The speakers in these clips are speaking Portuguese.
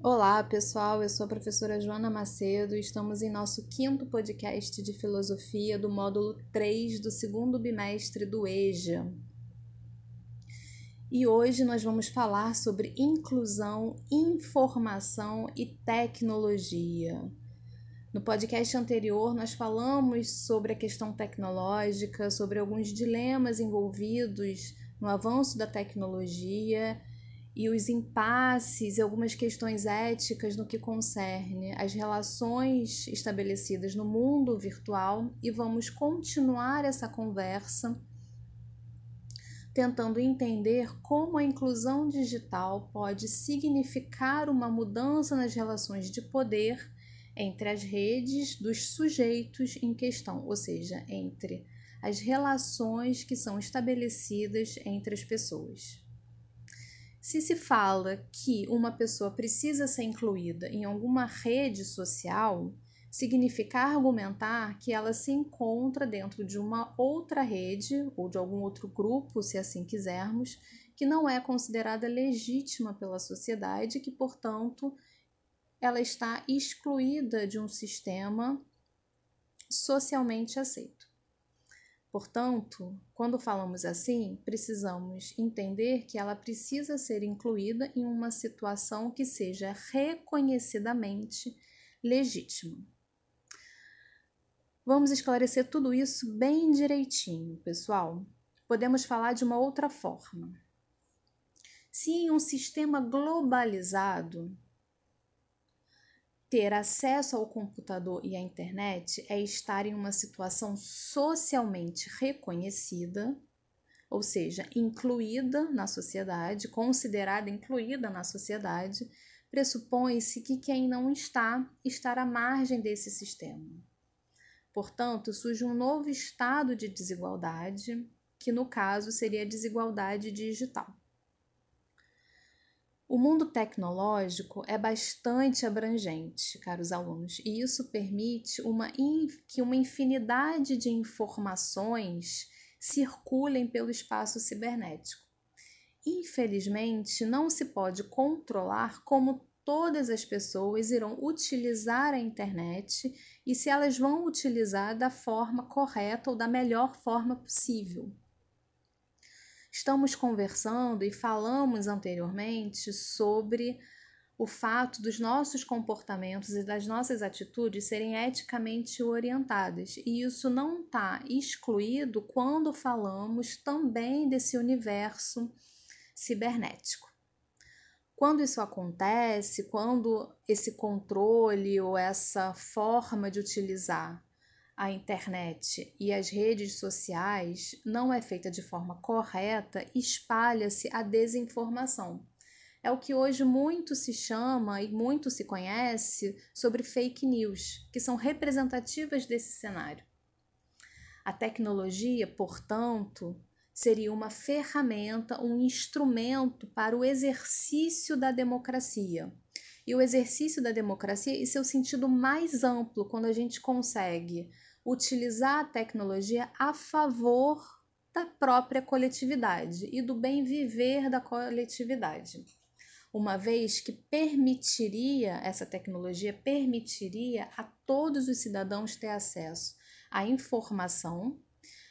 Olá, pessoal. Eu sou a professora Joana Macedo e estamos em nosso quinto podcast de filosofia do módulo 3 do segundo bimestre do EJA. E hoje nós vamos falar sobre inclusão, informação e tecnologia. No podcast anterior, nós falamos sobre a questão tecnológica, sobre alguns dilemas envolvidos no avanço da tecnologia e os impasses e algumas questões éticas no que concerne as relações estabelecidas no mundo virtual e vamos continuar essa conversa tentando entender como a inclusão digital pode significar uma mudança nas relações de poder entre as redes dos sujeitos em questão, ou seja, entre as relações que são estabelecidas entre as pessoas. Se se fala que uma pessoa precisa ser incluída em alguma rede social, significa argumentar que ela se encontra dentro de uma outra rede ou de algum outro grupo, se assim quisermos, que não é considerada legítima pela sociedade, que, portanto, ela está excluída de um sistema socialmente aceito. Portanto, quando falamos assim, precisamos entender que ela precisa ser incluída em uma situação que seja reconhecidamente legítima. Vamos esclarecer tudo isso bem direitinho, pessoal. Podemos falar de uma outra forma. Se em um sistema globalizado ter acesso ao computador e à internet é estar em uma situação socialmente reconhecida, ou seja, incluída na sociedade, considerada incluída na sociedade, pressupõe-se que quem não está, está à margem desse sistema. Portanto, surge um novo estado de desigualdade, que no caso seria a desigualdade digital. O mundo tecnológico é bastante abrangente, caros alunos, e isso permite uma que uma infinidade de informações circulem pelo espaço cibernético. Infelizmente, não se pode controlar como todas as pessoas irão utilizar a internet e se elas vão utilizar da forma correta ou da melhor forma possível. Estamos conversando e falamos anteriormente sobre o fato dos nossos comportamentos e das nossas atitudes serem eticamente orientadas, e isso não está excluído quando falamos também desse universo cibernético. Quando isso acontece, quando esse controle ou essa forma de utilizar a internet e as redes sociais não é feita de forma correta, espalha-se a desinformação. É o que hoje muito se chama e muito se conhece sobre fake news, que são representativas desse cenário. A tecnologia, portanto, seria uma ferramenta, um instrumento para o exercício da democracia. E o exercício da democracia, em seu sentido mais amplo, quando a gente consegue utilizar a tecnologia a favor da própria coletividade e do bem viver da coletividade. Uma vez que permitiria, essa tecnologia permitiria a todos os cidadãos ter acesso à informação,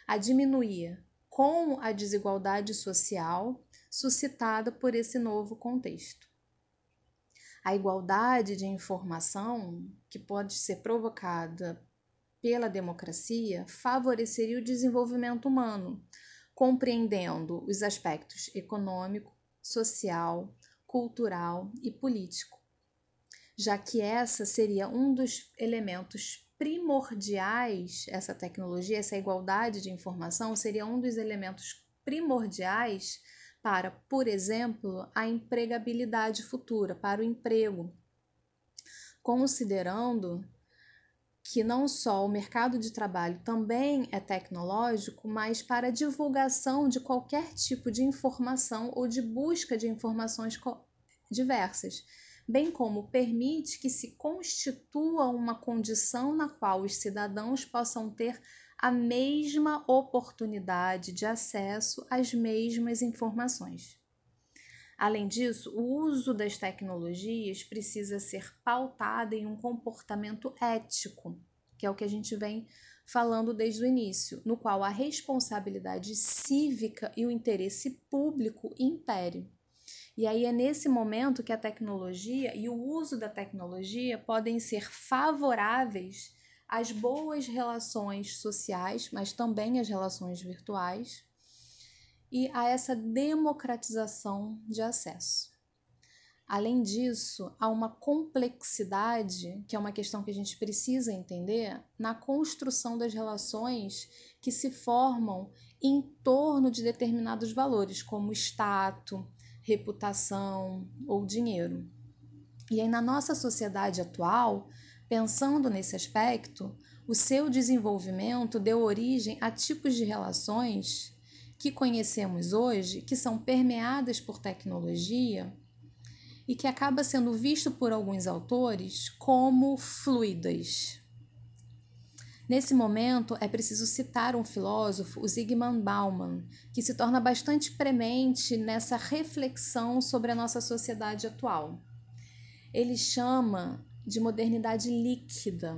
a diminuir com a desigualdade social suscitada por esse novo contexto. A igualdade de informação, que pode ser provocada pela democracia favoreceria o desenvolvimento humano, compreendendo os aspectos econômico, social, cultural e político, já que essa seria um dos elementos primordiais, essa tecnologia, essa igualdade de informação seria um dos elementos primordiais para, por exemplo, a empregabilidade futura, para o emprego, considerando que não só o mercado de trabalho também é tecnológico, mas para divulgação de qualquer tipo de informação ou de busca de informações diversas, bem como permite que se constitua uma condição na qual os cidadãos possam ter a mesma oportunidade de acesso às mesmas informações. Além disso, o uso das tecnologias precisa ser pautado em um comportamento ético, que é o que a gente vem falando desde o início, no qual a responsabilidade cívica e o interesse público impere. E aí é nesse momento que a tecnologia e o uso da tecnologia podem ser favoráveis às boas relações sociais, mas também às relações virtuais, e a essa democratização de acesso. Além disso, há uma complexidade, que é uma questão que a gente precisa entender, na construção das relações que se formam em torno de determinados valores, como status, reputação ou dinheiro. E aí, na nossa sociedade atual, pensando nesse aspecto, o seu desenvolvimento deu origem a tipos de relações que conhecemos hoje, que são permeadas por tecnologia e que acaba sendo visto por alguns autores como fluidas. Nesse momento, é preciso citar um filósofo, o Zygmunt Bauman, que se torna bastante premente nessa reflexão sobre a nossa sociedade atual. Ele chama de modernidade líquida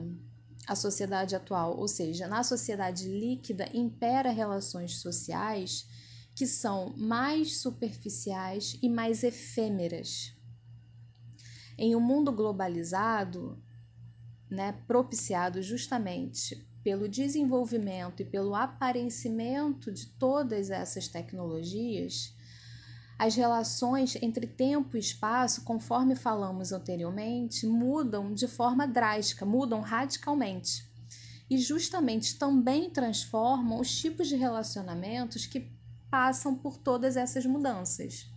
a sociedade atual, ou seja, na sociedade líquida impera relações sociais que são mais superficiais e mais efêmeras. Em um mundo globalizado, né, propiciado justamente pelo desenvolvimento e pelo aparecimento de todas essas tecnologias, as relações entre tempo e espaço, conforme falamos anteriormente, mudam de forma drástica, mudam radicalmente. E justamente também transformam os tipos de relacionamentos que passam por todas essas mudanças.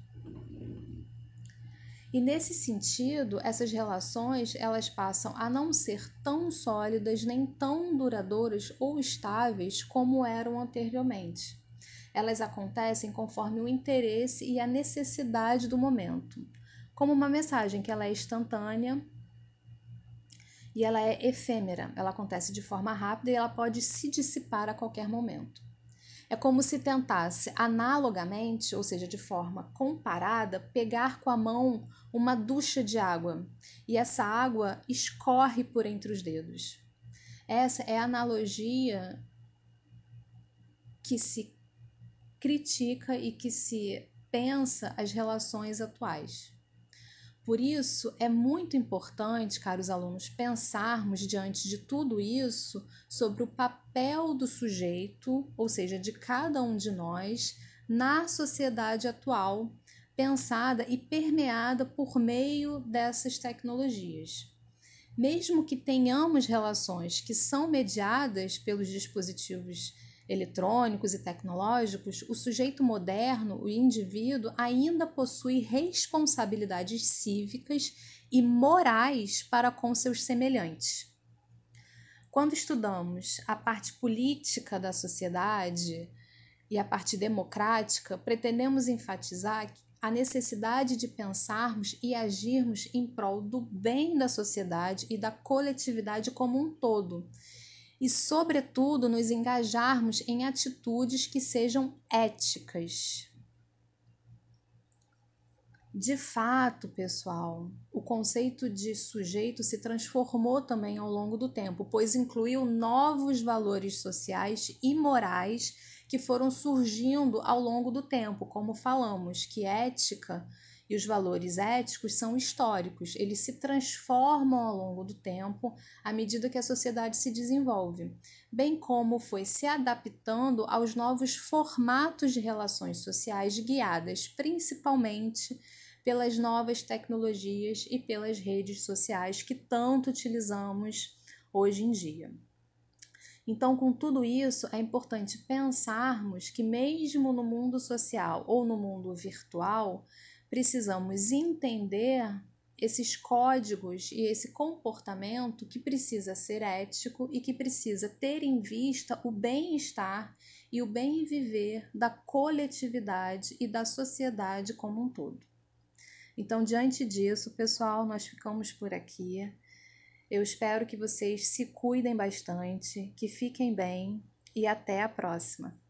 E nesse sentido, essas relações elas passam a não ser tão sólidas nem tão duradouras ou estáveis como eram anteriormente. Elas acontecem conforme o interesse e a necessidade do momento, como uma mensagem que ela é instantânea e ela é efêmera, ela acontece de forma rápida e ela pode se dissipar a qualquer momento. É como se tentasse analogamente, ou seja, de forma comparada, pegar com a mão uma ducha de água e essa água escorre por entre os dedos. Essa é a analogia que se critica e que se pensa as relações atuais. Por isso, é muito importante, caros alunos, pensarmos diante de tudo isso sobre o papel do sujeito, ou seja, de cada um de nós, na sociedade atual, pensada e permeada por meio dessas tecnologias. Mesmo que tenhamos relações que são mediadas pelos dispositivos eletrônicos e tecnológicos, o sujeito moderno, o indivíduo, ainda possui responsabilidades cívicas e morais para com seus semelhantes. Quando estudamos a parte política da sociedade e a parte democrática, pretendemos enfatizar a necessidade de pensarmos e agirmos em prol do bem da sociedade e da coletividade como um todo e, sobretudo, nos engajarmos em atitudes que sejam éticas. De fato, pessoal, o conceito de sujeito se transformou também ao longo do tempo, pois incluiu novos valores sociais e morais que foram surgindo ao longo do tempo, como falamos, que ética e os valores éticos são históricos, eles se transformam ao longo do tempo à medida que a sociedade se desenvolve, bem como foi se adaptando aos novos formatos de relações sociais guiadas principalmente pelas novas tecnologias e pelas redes sociais que tanto utilizamos hoje em dia. Então, com tudo isso, é importante pensarmos que, mesmo no mundo social ou no mundo virtual, precisamos entender esses códigos e esse comportamento que precisa ser ético e que precisa ter em vista o bem-estar e o bem viver da coletividade e da sociedade como um todo. Então, diante disso, pessoal, nós ficamos por aqui. Eu espero que vocês se cuidem bastante, que fiquem bem e até a próxima.